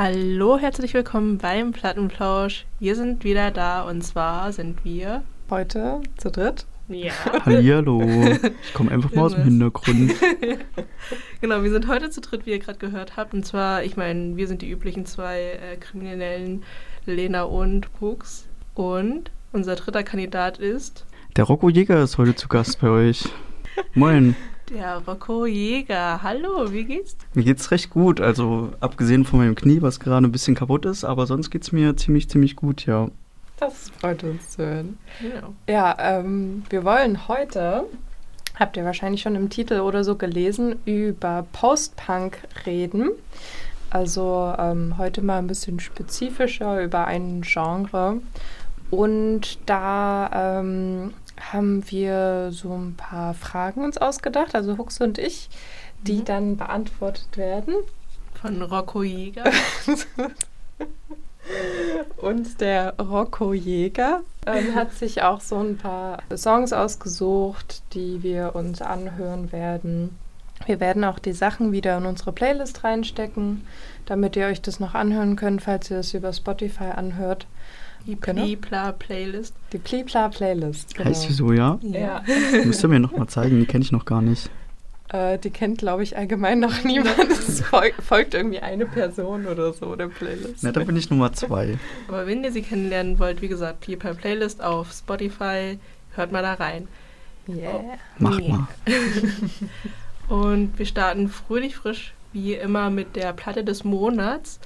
Hallo, herzlich willkommen beim Plattenplausch. Wir sind wieder da und zwar sind wir heute zu dritt. Ja. Hallihallo. Ich komme einfach mal aus dem Hintergrund. genau, wir sind heute zu dritt, wie ihr gerade gehört habt. Und zwar, ich meine, wir sind die üblichen zwei äh, Kriminellen, Lena und Hux. Und unser dritter Kandidat ist Der Rocco Jäger ist heute zu Gast bei euch. Moin. Der Rocco Jäger. Hallo, wie geht's? Mir geht's recht gut. Also abgesehen von meinem Knie, was gerade ein bisschen kaputt ist, aber sonst geht's mir ziemlich, ziemlich gut, ja. Das freut uns zu hören. Genau. Ja, ähm, wir wollen heute, habt ihr wahrscheinlich schon im Titel oder so gelesen, über Post-Punk reden. Also ähm, heute mal ein bisschen spezifischer über ein Genre. Und da ähm, haben wir so ein paar Fragen uns ausgedacht, also Hux und ich, die Mhm. dann beantwortet werden. Von Rocco Jäger. Und der Rocco Jäger ähm, hat sich auch so ein paar Songs ausgesucht, die wir uns anhören werden. Wir werden auch die Sachen wieder in unsere Playlist reinstecken, damit ihr euch das noch anhören könnt, falls ihr es über Spotify anhört. Die Genau. Plipla Playlist. Die Plipla Playlist. Genau. Heißt die so, ja? Ja, Müsst ihr mir noch mal zeigen, die kenne ich noch gar nicht. äh, die kennt, glaube ich, allgemein noch niemand. Es fol folgt irgendwie eine Person oder so der Playlist. Na, da bin ich Nummer zwei. Aber wenn ihr sie kennenlernen wollt, wie gesagt, Plipla Playlist auf Spotify, hört mal da rein. Yeah. Macht Nee. mal. Und wir starten fröhlich frisch, wie immer, mit der Platte des Monats.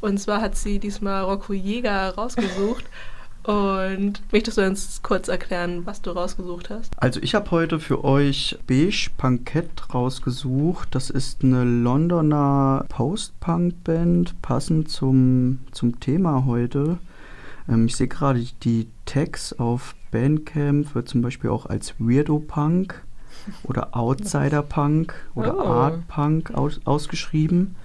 Und zwar hat sie diesmal Rocco Jäger rausgesucht. Und möchtest du uns kurz erklären, was du rausgesucht hast? Also ich habe heute für euch Beige Punkett rausgesucht. Das ist eine Londoner Post-Punk-Band, passend zum, zum Thema heute. Ähm, ich sehe gerade die Tags auf Bandcamp, wird zum Beispiel auch als Weirdo Punk oder Outsider Punk oder Oh. Art Punk aus, ausgeschrieben.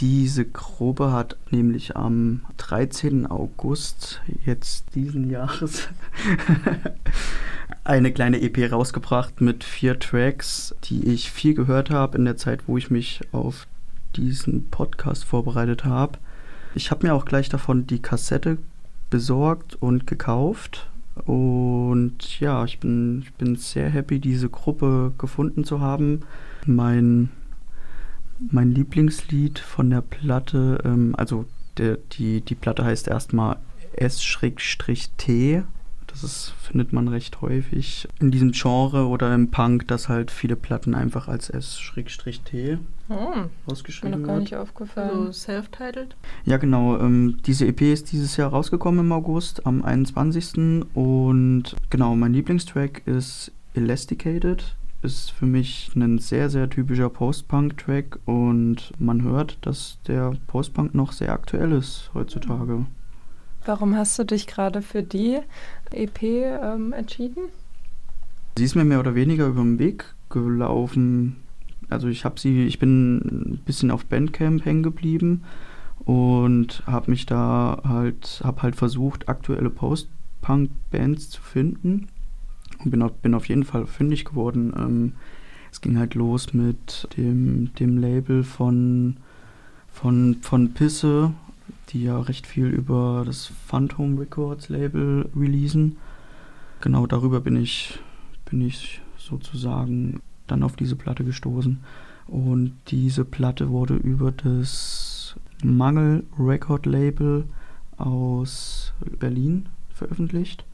Diese Gruppe hat nämlich am 13. August jetzt diesen Jahres eine kleine EP rausgebracht mit vier Tracks, die ich viel gehört habe in der Zeit, wo ich mich auf diesen Podcast vorbereitet habe. Ich habe mir auch gleich davon die Kassette besorgt und gekauft. Und ja, ich bin, ich bin sehr happy, diese Gruppe gefunden zu haben. Mein, mein Lieblingslied von der Platte, ähm, also der, die, die Platte heißt erstmal S-T. Das ist, findet man recht häufig in diesem Genre oder im Punk, dass halt viele Platten einfach als S-T Oh, mir ausgeschrieben noch gar wird. nicht aufgefallen. Also self-titled. Ja, genau. Ähm, diese EP ist dieses Jahr rausgekommen im August, am 21. Und genau, mein Lieblingstrack ist Elasticated. Ist für mich ein sehr, sehr typischer Post-Punk-Track und man hört, dass der Post-Punk noch sehr aktuell ist heutzutage. Warum hast du dich gerade für die EP ähm, entschieden? Sie ist mir mehr oder weniger über den Weg gelaufen. Also ich habe sie, ich bin ein bisschen auf Bandcamp hängen geblieben und habe mich da halt, habe halt versucht, aktuelle Post-Punk-Bands zu finden und bin auf, bin auf jeden Fall fündig geworden. Ähm, es ging halt los mit dem, dem Label von, von, von Pisse, die ja recht viel über das Phantom Records Label releasen. Genau darüber bin ich, bin ich sozusagen dann auf diese Platte gestoßen. Und diese Platte wurde über das Mangel Record Label aus Berlin veröffentlicht.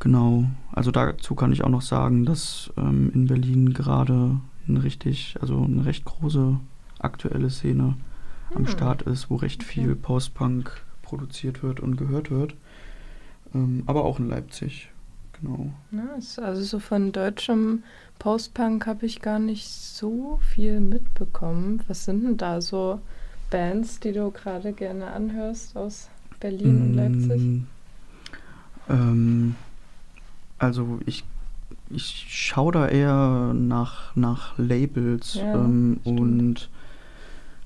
Genau, also dazu kann ich auch noch sagen, dass ähm, in Berlin gerade eine richtig, also eine recht große aktuelle Szene am Hm. Start ist, wo recht viel Post-Punk produziert wird und gehört wird. Ähm, aber auch in Leipzig, genau. Nice. Also so von deutschem Post-Punk habe ich gar nicht so viel mitbekommen. Was sind denn da so Bands, die du gerade gerne anhörst aus Berlin und Leipzig? Mm, Ähm, also ich, ich schaue da eher nach, nach Labels Ja, ähm, und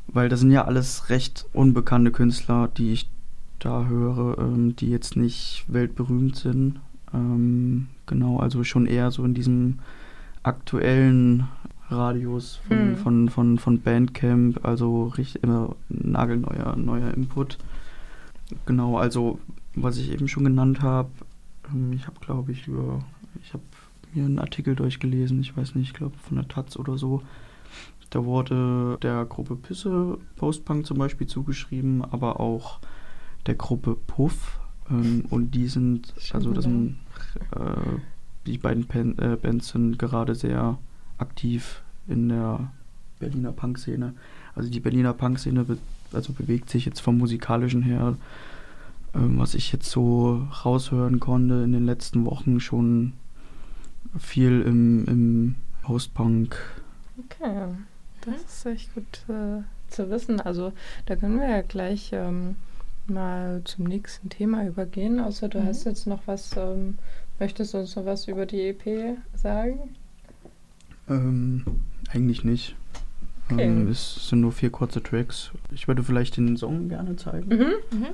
weil das sind ja alles recht unbekannte Künstler, die ich da höre, ähm, die jetzt nicht weltberühmt sind. Ähm, genau, also schon eher so in diesem aktuellen Radius von, Mhm. von, von, von Bandcamp, also richtig immer nagelneuer neuer Input. Genau, also was ich eben schon genannt habe, ich habe glaube ich über, ich habe mir einen Artikel durchgelesen, ich weiß nicht, ich glaube von der Taz oder so. Da wurde der Gruppe Pisse Postpunk zum Beispiel zugeschrieben, aber auch der Gruppe Puff. Ähm, und die sind, also das sind, äh, die beiden Pen, äh, Bands sind gerade sehr aktiv in der Berliner Punk-Szene. Also die Berliner Punk-Szene be also bewegt sich jetzt vom musikalischen her, ähm, was ich jetzt so raushören konnte in den letzten Wochen schon viel im, im Post-Punk. Okay, das ist echt gut äh, zu wissen. Also da können wir ja gleich ähm, mal zum nächsten Thema übergehen. Außer du Mhm. hast jetzt noch was, ähm, möchtest du uns noch was über die EP sagen? Ähm, eigentlich nicht. Okay. Ähm, es sind nur vier kurze Tracks. Ich würde vielleicht den Song gerne zeigen. Mhm. Mhm.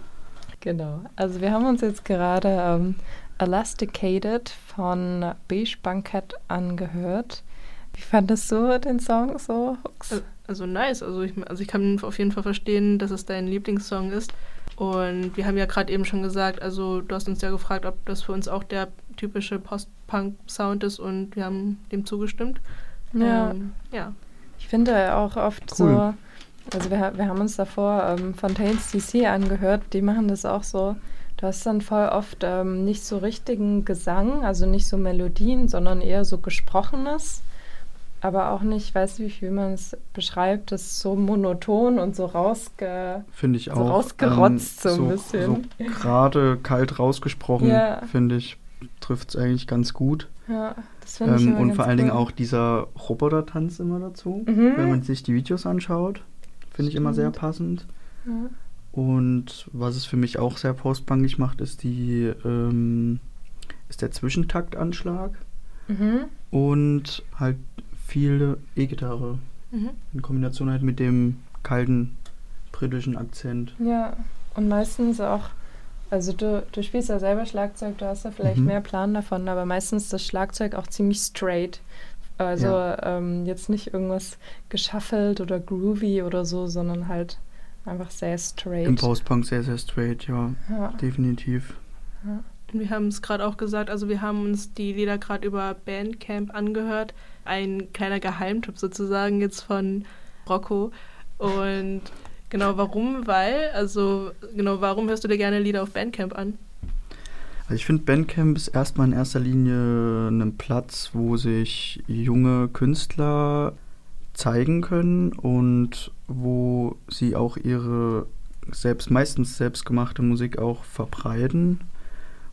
Genau. Also wir haben uns jetzt gerade ähm, Elasticated von Beige Banquet angehört. Wie fandest du den Song so? Hux? Also nice. Also ich, also ich kann auf jeden Fall verstehen, dass es dein Lieblingssong ist. Und wir haben ja gerade eben schon gesagt, also du hast uns ja gefragt, ob das für uns auch der typische Post-Punk-Sound ist und wir haben dem zugestimmt. Ja. Ähm, ja. Ich finde auch oft Cool. so, also wir, wir haben uns davor ähm, Fontaines DC angehört, die machen das auch so. Du hast dann voll oft ähm, nicht so richtigen Gesang, also nicht so Melodien, sondern eher so Gesprochenes. Aber auch nicht, ich weiß nicht, wie man es beschreibt, das ist so monoton und so rausge... Finde ich So auch. rausgerotzt so ein bisschen. So gerade kalt rausgesprochen, Ja. finde ich, trifft es eigentlich ganz gut. Ja, das finde ich Ähm, immer und vor allen Dingen cool. auch dieser Roboter-Tanz immer dazu. Mhm. Wenn man sich die Videos anschaut, finde ich immer sehr passend. Ja. Und was es für mich auch sehr postpunkig macht, ist die ähm, ist der Zwischentaktanschlag Mhm. und halt viele E-Gitarre Mhm. in Kombination halt mit dem kalten britischen Akzent. Ja, und meistens auch, also du, du spielst ja selber Schlagzeug, du hast ja vielleicht Mhm. mehr Plan davon, aber meistens das Schlagzeug auch ziemlich straight. Also ähm, jetzt nicht irgendwas geschaffelt oder groovy oder so, sondern halt einfach sehr straight. Im Postpunk sehr, sehr straight, ja, ja. definitiv. Und wir haben es gerade auch gesagt, also wir haben uns die Lieder gerade über Bandcamp angehört. Ein kleiner Geheimtipp sozusagen jetzt von Rocco. Und genau warum? Weil, also genau warum hörst du dir gerne Lieder auf Bandcamp an? Also ich finde Bandcamp ist erstmal in erster Linie ein Platz, wo sich junge Künstler zeigen können und wo sie auch ihre selbst meistens selbstgemachte Musik auch verbreiten.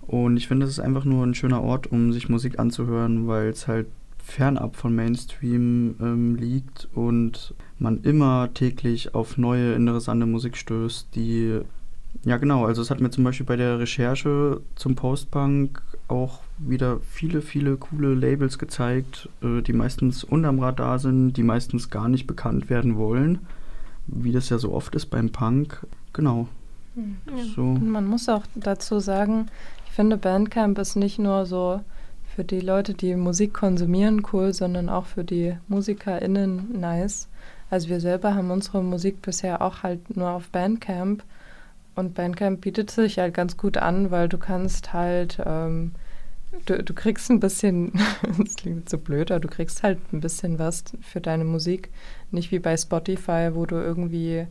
Und ich finde, es ist einfach nur ein schöner Ort, um sich Musik anzuhören, weil es halt fernab von Mainstream ähm, liegt und man immer täglich auf neue, interessante Musik stößt, die ja, genau. Also es hat mir zum Beispiel bei der Recherche zum Postpunk auch wieder viele, viele coole Labels gezeigt, äh, die meistens unterm Radar sind, die meistens gar nicht bekannt werden wollen, wie das ja so oft ist beim Punk. Genau. Hm. Ja. So. Und man muss auch dazu sagen, ich finde Bandcamp ist nicht nur so für die Leute, die Musik konsumieren, cool, sondern auch für die MusikerInnen nice. Also wir selber haben unsere Musik bisher auch halt nur auf Bandcamp und Bandcamp bietet sich halt ganz gut an, weil du kannst halt, ähm, du, du kriegst ein bisschen, das klingt so blöd, aber du kriegst halt ein bisschen was für deine Musik. Nicht wie bei Spotify, wo du irgendwie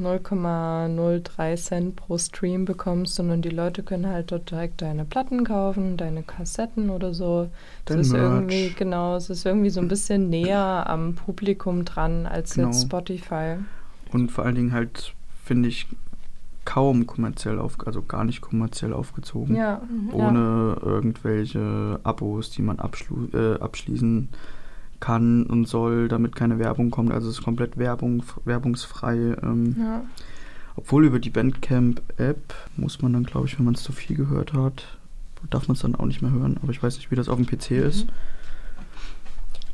0,03 Cent pro Stream bekommst, sondern die Leute können halt dort direkt deine Platten kaufen, deine Kassetten oder so. Es ist Merch. irgendwie, genau, es ist irgendwie so ein bisschen näher am Publikum dran als Genau. jetzt Spotify. Und vor allen Dingen halt, finde ich, kaum kommerziell auf, also gar nicht kommerziell aufgezogen. Ja, Mhm. Ja. Ohne irgendwelche Abos, die man äh, abschließen kann und soll, damit keine Werbung kommt. Also es ist komplett Werbung, werbungsfrei. Ähm, ja. Obwohl über die Bandcamp-App muss man dann, glaube ich, wenn man es zu viel gehört hat, darf man es dann auch nicht mehr hören. Aber ich weiß nicht, wie das auf dem PC ist.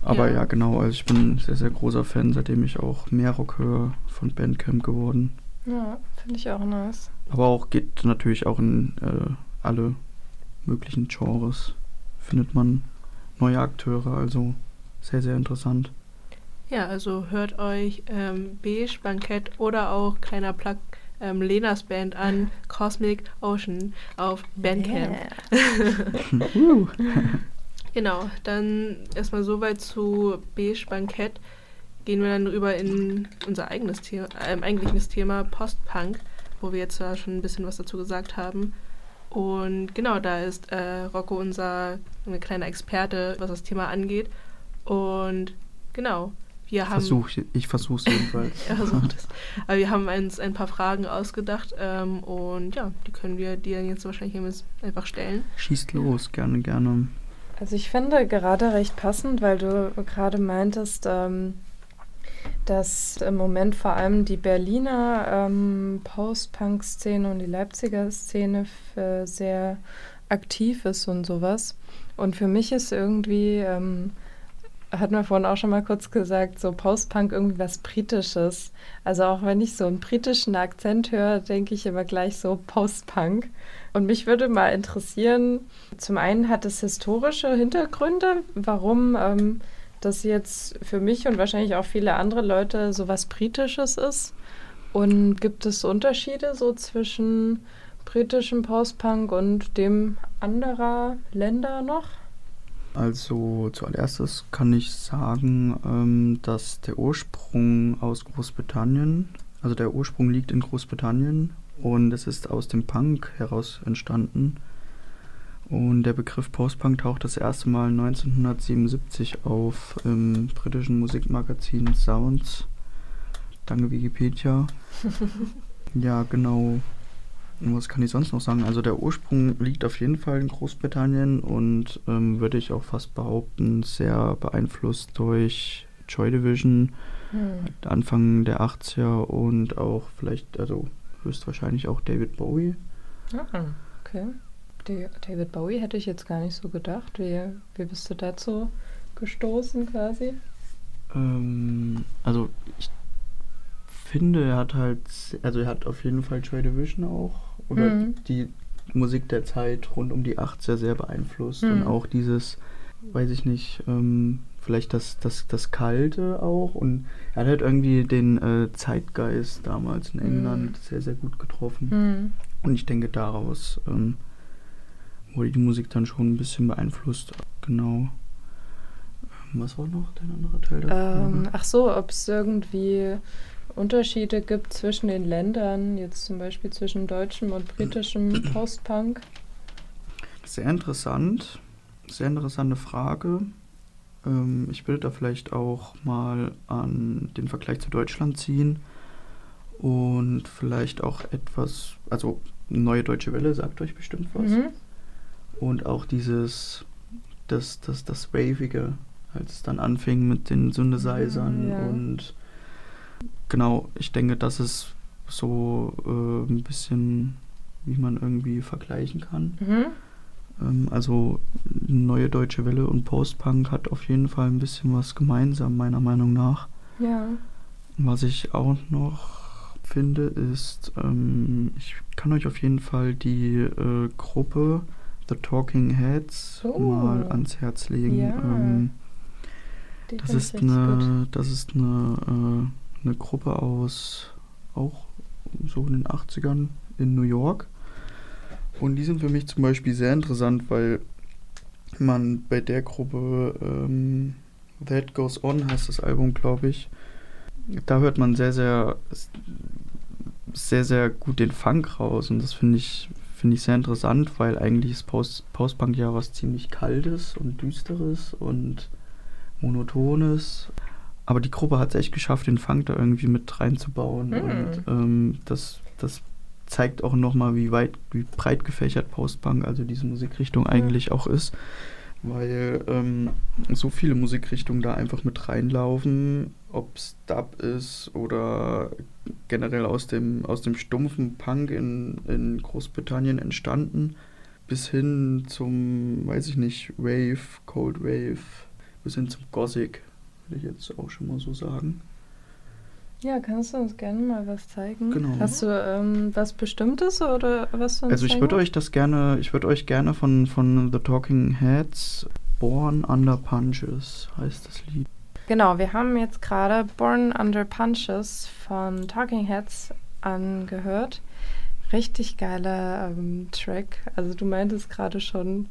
Aber Ja. ja. genau. Also ich bin ein sehr, sehr großer Fan, seitdem ich auch mehr Rock höre, von Bandcamp geworden. ja finde ich auch nice. Aber auch geht natürlich auch in äh, alle möglichen Genres. Findet man neue Akteure, also sehr, sehr interessant. Ja, also hört euch ähm, Beige, Bankett oder auch kleiner Plug ähm, Lenas Band an, Cosmic Ocean auf Bandcamp. Uh. Genau, dann erstmal soweit zu Beige Bankett. Gehen wir dann rüber in unser eigenes Thema, äh, eigentliches Thema Postpunk, wo wir jetzt ja schon ein bisschen was dazu gesagt haben. Und genau, da ist äh, Rocco unser ein kleiner Experte, was das Thema angeht. Und genau, wir haben. Versuch, ich versuche es jedenfalls. er versucht es. Aber wir haben uns ein paar Fragen ausgedacht ähm, und ja, die können wir dir jetzt wahrscheinlich einfach stellen. Schießt los, gerne, gerne. Also ich finde gerade recht passend, weil du gerade meintest, ähm, dass im Moment vor allem die Berliner ähm, Post-Punk-Szene und die Leipziger Szene sehr aktiv ist und sowas. Und für mich ist irgendwie, ähm, hat man vorhin auch schon mal kurz gesagt, so Post-Punk irgendwie was Britisches. Also auch wenn ich so einen britischen Akzent höre, denke ich immer gleich so Post-Punk. Und mich würde mal interessieren, zum einen hat es historische Hintergründe, warum ähm, das jetzt für mich und wahrscheinlich auch viele andere Leute so was Britisches ist. Und gibt es Unterschiede so zwischen britischem Postpunk und dem anderer Länder noch? Also zuallerstes kann ich sagen, ähm, dass der Ursprung aus Großbritannien, also der Ursprung liegt in Großbritannien und es ist aus dem Punk heraus entstanden. Und der Begriff Postpunk taucht das erste Mal 1977 auf im britischen Musikmagazin Sounds. Danke Wikipedia. ja, genau. Und was kann ich sonst noch sagen? Also der Ursprung liegt auf jeden Fall in Großbritannien und ähm, würde ich auch fast behaupten, sehr beeinflusst durch Joy Division, Hm. Anfang der 80er und auch vielleicht, also höchstwahrscheinlich auch David Bowie. Ah, okay. David Bowie hätte ich jetzt gar nicht so gedacht. Wie, wie bist du dazu gestoßen quasi? Ähm, also ich finde, er hat halt, also er hat auf jeden Fall Joy Division auch oder Mhm. die Musik der Zeit rund um die 80er sehr beeinflusst Mhm. und auch dieses, weiß ich nicht, ähm, vielleicht das, das, das Kalte auch und er hat halt irgendwie den äh, Zeitgeist damals in Mhm. England sehr, sehr gut getroffen Hm. und ich denke daraus ähm, wurde die Musik dann schon ein bisschen beeinflusst, genau. Ähm, Was war noch dein anderer Teil der Ähm, ach so, ob es irgendwie Unterschiede gibt zwischen den Ländern, jetzt zum Beispiel zwischen deutschem und britischem Postpunk. Sehr interessant. Sehr interessante Frage. Ähm, ich will da vielleicht auch mal an den Vergleich zu Deutschland ziehen und vielleicht auch etwas, also Neue Deutsche Welle sagt euch bestimmt was. Mhm. Und auch dieses, das, das, das Wavige, als es dann anfing mit den Synthesizern Ja. und genau, ich denke, das ist so äh, ein bisschen, wie man irgendwie vergleichen kann. Mhm. Ähm, also neue deutsche Welle und Postpunk hat auf jeden Fall ein bisschen was gemeinsam, meiner Meinung nach. Ja. Was ich auch noch finde, ist, ähm, ich kann euch auf jeden Fall die äh, Gruppe The Talking Heads Oh. mal ans Herz legen. Ja. Ähm, das, ist eine, das ist eine, äh, eine Gruppe aus auch so in den 80ern in New York. Und die sind für mich zum Beispiel sehr interessant, weil man bei der Gruppe ähm, That Goes On heißt das Album, glaube ich. Da hört man sehr, sehr, sehr, sehr gut den Funk raus. Und das finde ich, finde ich sehr interessant, weil eigentlich ist Post, Postpunk ja was ziemlich Kaltes und Düsteres und Monotones. Aber die Gruppe hat es echt geschafft, den Funk da irgendwie mit reinzubauen. Mhm. Und ähm, das, das zeigt auch nochmal, wie weit, wie breit gefächert Postpunk, also diese Musikrichtung eigentlich auch ist. Weil ähm, so viele Musikrichtungen da einfach mit reinlaufen, ob es Dub ist oder generell aus dem, aus dem stumpfen Punk in, in Großbritannien entstanden, bis hin zum, weiß ich nicht, Wave, Cold Wave, bis hin zum Gothic, würde ich jetzt auch schon mal so sagen. Ja, kannst du uns gerne mal was zeigen? Genau. Hast du ähm, was Bestimmtes oder was du uns Also ich würde euch das gerne, ich würde euch gerne von, von The Talking Heads Born Under Punches heißt das Lied. genau, wir haben jetzt gerade Born Under Punches von Talking Heads angehört. Richtig geiler ähm, Track. Also du meintest gerade schon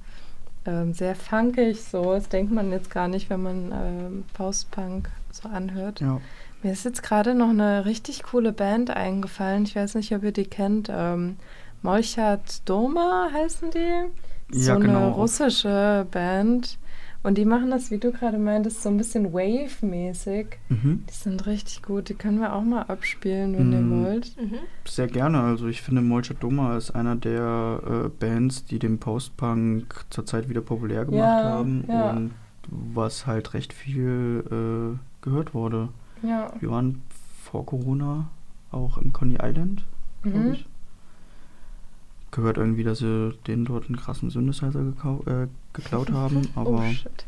ähm, sehr funkig so. Das denkt man jetzt gar nicht, wenn man ähm, Faustpunk so anhört. Ja. Mir ist jetzt gerade noch eine richtig coole Band eingefallen. Ich weiß nicht, ob ihr die kennt. Ähm, Molchat Doma heißen die. Ja, so genau. eine russische Band. Und die machen das, wie du gerade meintest, so ein bisschen Wave-mäßig. Mhm. Die sind richtig gut. Die können wir auch mal abspielen, wenn Mm. ihr wollt. Mhm. Sehr gerne. Also ich finde Molcha Doma ist einer der äh, Bands, die den Post-Punk zurzeit wieder populär gemacht Ja, haben ja. und was halt recht viel äh, gehört wurde. Ja. Wir waren vor Corona auch im Coney Island, glaube Mhm. ich. Gehört irgendwie, dass sie denen dort einen krassen Synthesizer äh, geklaut haben, aber oh, shit.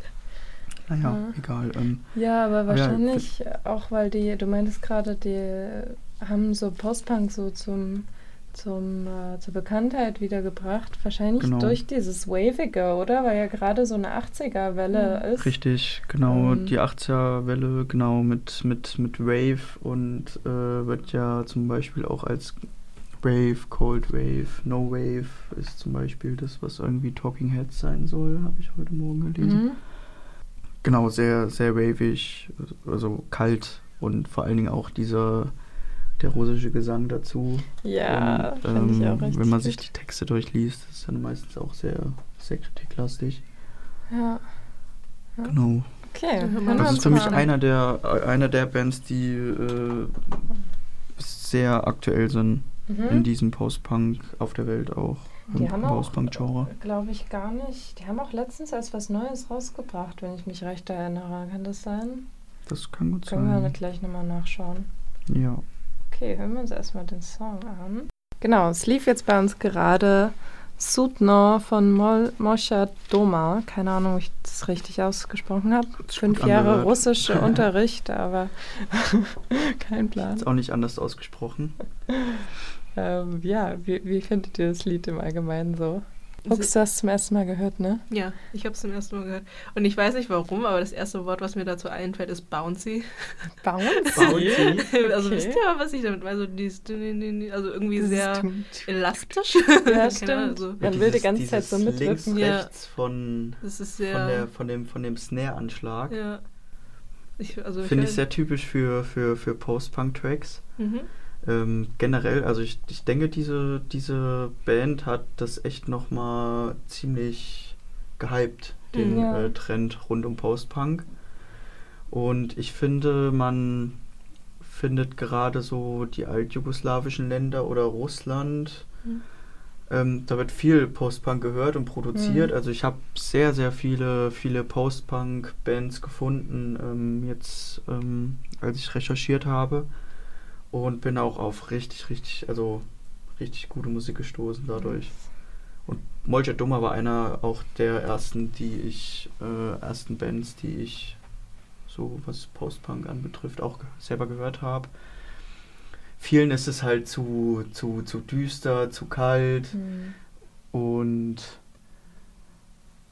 naja, Ja. egal. Ähm, Ja, aber ja, wahrscheinlich auch, weil die, du meintest gerade, die haben so Postpunk so zum, zum, äh, zur Bekanntheit wiedergebracht. Wahrscheinlich Genau. durch dieses Wavige, oder? Weil ja gerade so eine 80er-Welle ist. Richtig, genau, Ähm. die 80er-Welle, genau, mit, mit, mit Wave und äh, wird ja zum Beispiel auch als Wave, Cold Wave, No Wave ist zum Beispiel das, was irgendwie Talking Heads sein soll, habe ich heute Morgen gelesen. Mhm. Genau, sehr, sehr wavig, also kalt und vor allen Dingen auch dieser, der russische Gesang dazu. Ja, und, finde ich ähm, auch richtig Wenn man sich die Texte durchliest, ist dann meistens auch sehr, sehr kritiklastig. Ja, Ja. Genau. okay. Wir wir Das uns ist für mich einer der, einer der Bands, die äh, sehr aktuell sind in Mhm. diesem Post-Punk auf der Welt auch. Die haben auch, Post-Punk-Genre. glaube ich, gar nicht. Die haben auch letztens erst was Neues rausgebracht, wenn ich mich recht erinnere. Kann das sein? Das kann gut Können wir sein. gleich nochmal nachschauen. Ja. Okay, hören wir uns erstmal den Song an. Genau, es lief jetzt bei uns gerade Sutno von Mol Mosha Doma. Keine Ahnung, ob ich das richtig ausgesprochen habe. Fünf Jahre angehört. russischer Unterricht, aber kein Plan. Ist auch nicht anders ausgesprochen. Ähm, ja, wie, wie findet ihr das Lied im Allgemeinen so? Fuchs, du hast zum ersten Mal gehört, ne? Ja, ich habe es zum ersten Mal gehört. Und ich weiß nicht warum, aber das erste Wort, was mir dazu einfällt, ist bouncy. Bouncy? Bouncy? Also Okay. wisst ihr, was ich damit meine? Also, also irgendwie sehr elastisch. Ja, Keine stimmt. So. Man will die ganze Zeit so links, mitdrücken. Ja. rechts von, Das ist von, sehr. der, von dem, von dem Snare-Anschlag. ja. Ich, also Finde ich weiß- sehr typisch für, für, für Post-Punk-Tracks. Mhm. Ähm, generell, also ich, ich denke, diese, diese Band hat das echt nochmal ziemlich gehypt, den Mhm. Ja. äh, Trend rund um Post-Punk. Und ich finde, man findet gerade so die altjugoslawischen Länder oder Russland, Mhm. ähm, da wird viel Post-Punk gehört und produziert. Mhm. Also ich habe sehr, sehr viele, viele Post-Punk-Bands gefunden, ähm, jetzt ähm, als ich recherchiert habe. Und bin auch auf richtig, richtig, also richtig gute Musik gestoßen dadurch. Und Molja Dummer war einer auch der ersten, die ich, äh, ersten Bands, die ich so was Post-Punk anbetrifft, auch selber gehört habe. Vielen ist es halt zu, zu, zu düster, zu kalt Hm. und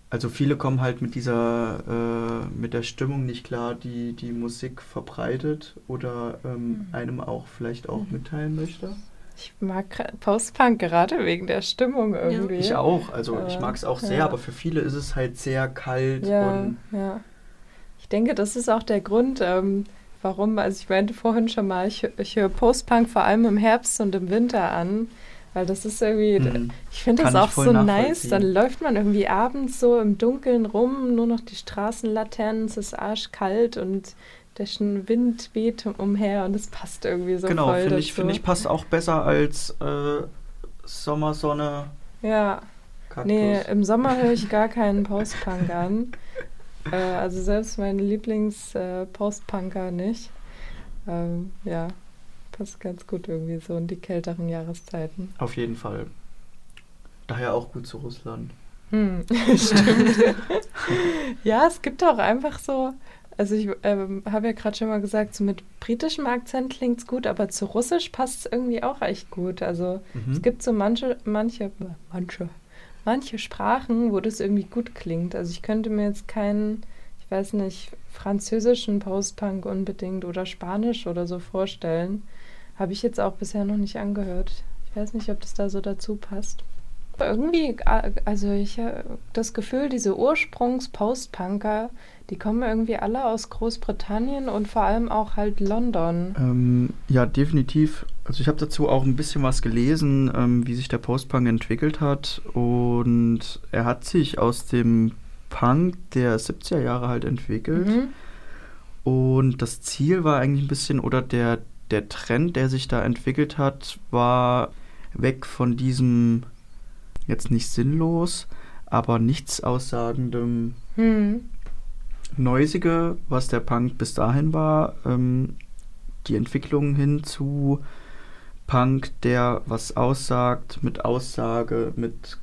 also viele kommen halt mit dieser, äh, mit der Stimmung nicht klar, die die Musik verbreitet oder ähm, Mhm. einem auch vielleicht auch Mhm. mitteilen möchte. Ich mag Post-Punk gerade wegen der Stimmung irgendwie. Ich auch, also ich Aber, mag es auch sehr, ja. aber für viele ist es halt sehr kalt Ja, und ja. Ich denke, das ist auch der Grund, ähm, warum, also ich meinte vorhin schon mal, ich, ich höre Post-Punk vor allem im Herbst und im Winter an, weil das ist irgendwie, Hm. ich finde das Kann auch so nice, dann läuft man irgendwie abends so im Dunkeln rum, nur noch die Straßenlaternen, es ist arschkalt und der Wind weht umher und es passt irgendwie so genau, voll finde ich, finde ich passt auch besser als äh, Sommersonne, Ja, Kaktus. nee, im Sommer höre ich gar keinen Post-Punk an. Äh, also selbst meine Lieblings-Post-Punker nicht. Ähm, ja, passt ganz gut irgendwie so in die kälteren Jahreszeiten. Auf jeden Fall. Daher auch gut zu Russland. Hm, stimmt. ja, es gibt auch einfach so, also ich ähm, habe ja gerade schon mal gesagt, so mit britischem Akzent klingt es gut, aber zu Russisch passt es irgendwie auch echt gut. Also Mhm. es gibt so manche, manche, manche, manche Sprachen, wo das irgendwie gut klingt. Also ich könnte mir jetzt keinen, ich ich weiß nicht, französischen Post-Punk unbedingt oder Spanisch oder so vorstellen. Habe ich jetzt auch bisher noch nicht angehört. Ich weiß nicht, ob das da so dazu passt. Irgendwie, also ich habe das Gefühl, diese Ursprungs-Post-Punker, die kommen irgendwie alle aus Großbritannien und vor allem auch halt London. Ähm, ja, definitiv. Also ich habe dazu auch ein bisschen was gelesen, ähm, wie sich der Post-Punk entwickelt hat. Und er hat sich aus dem Punk der 70er Jahre halt entwickelt. Mhm. Und das Ziel war eigentlich ein bisschen, oder der, der Trend, der sich da entwickelt hat, war weg von diesem, jetzt nicht sinnlos, aber nichts aussagendem hm. Neusige, was der Punk bis dahin war, ähm, die Entwicklung hin zu Punk, der was aussagt, mit Aussage, mit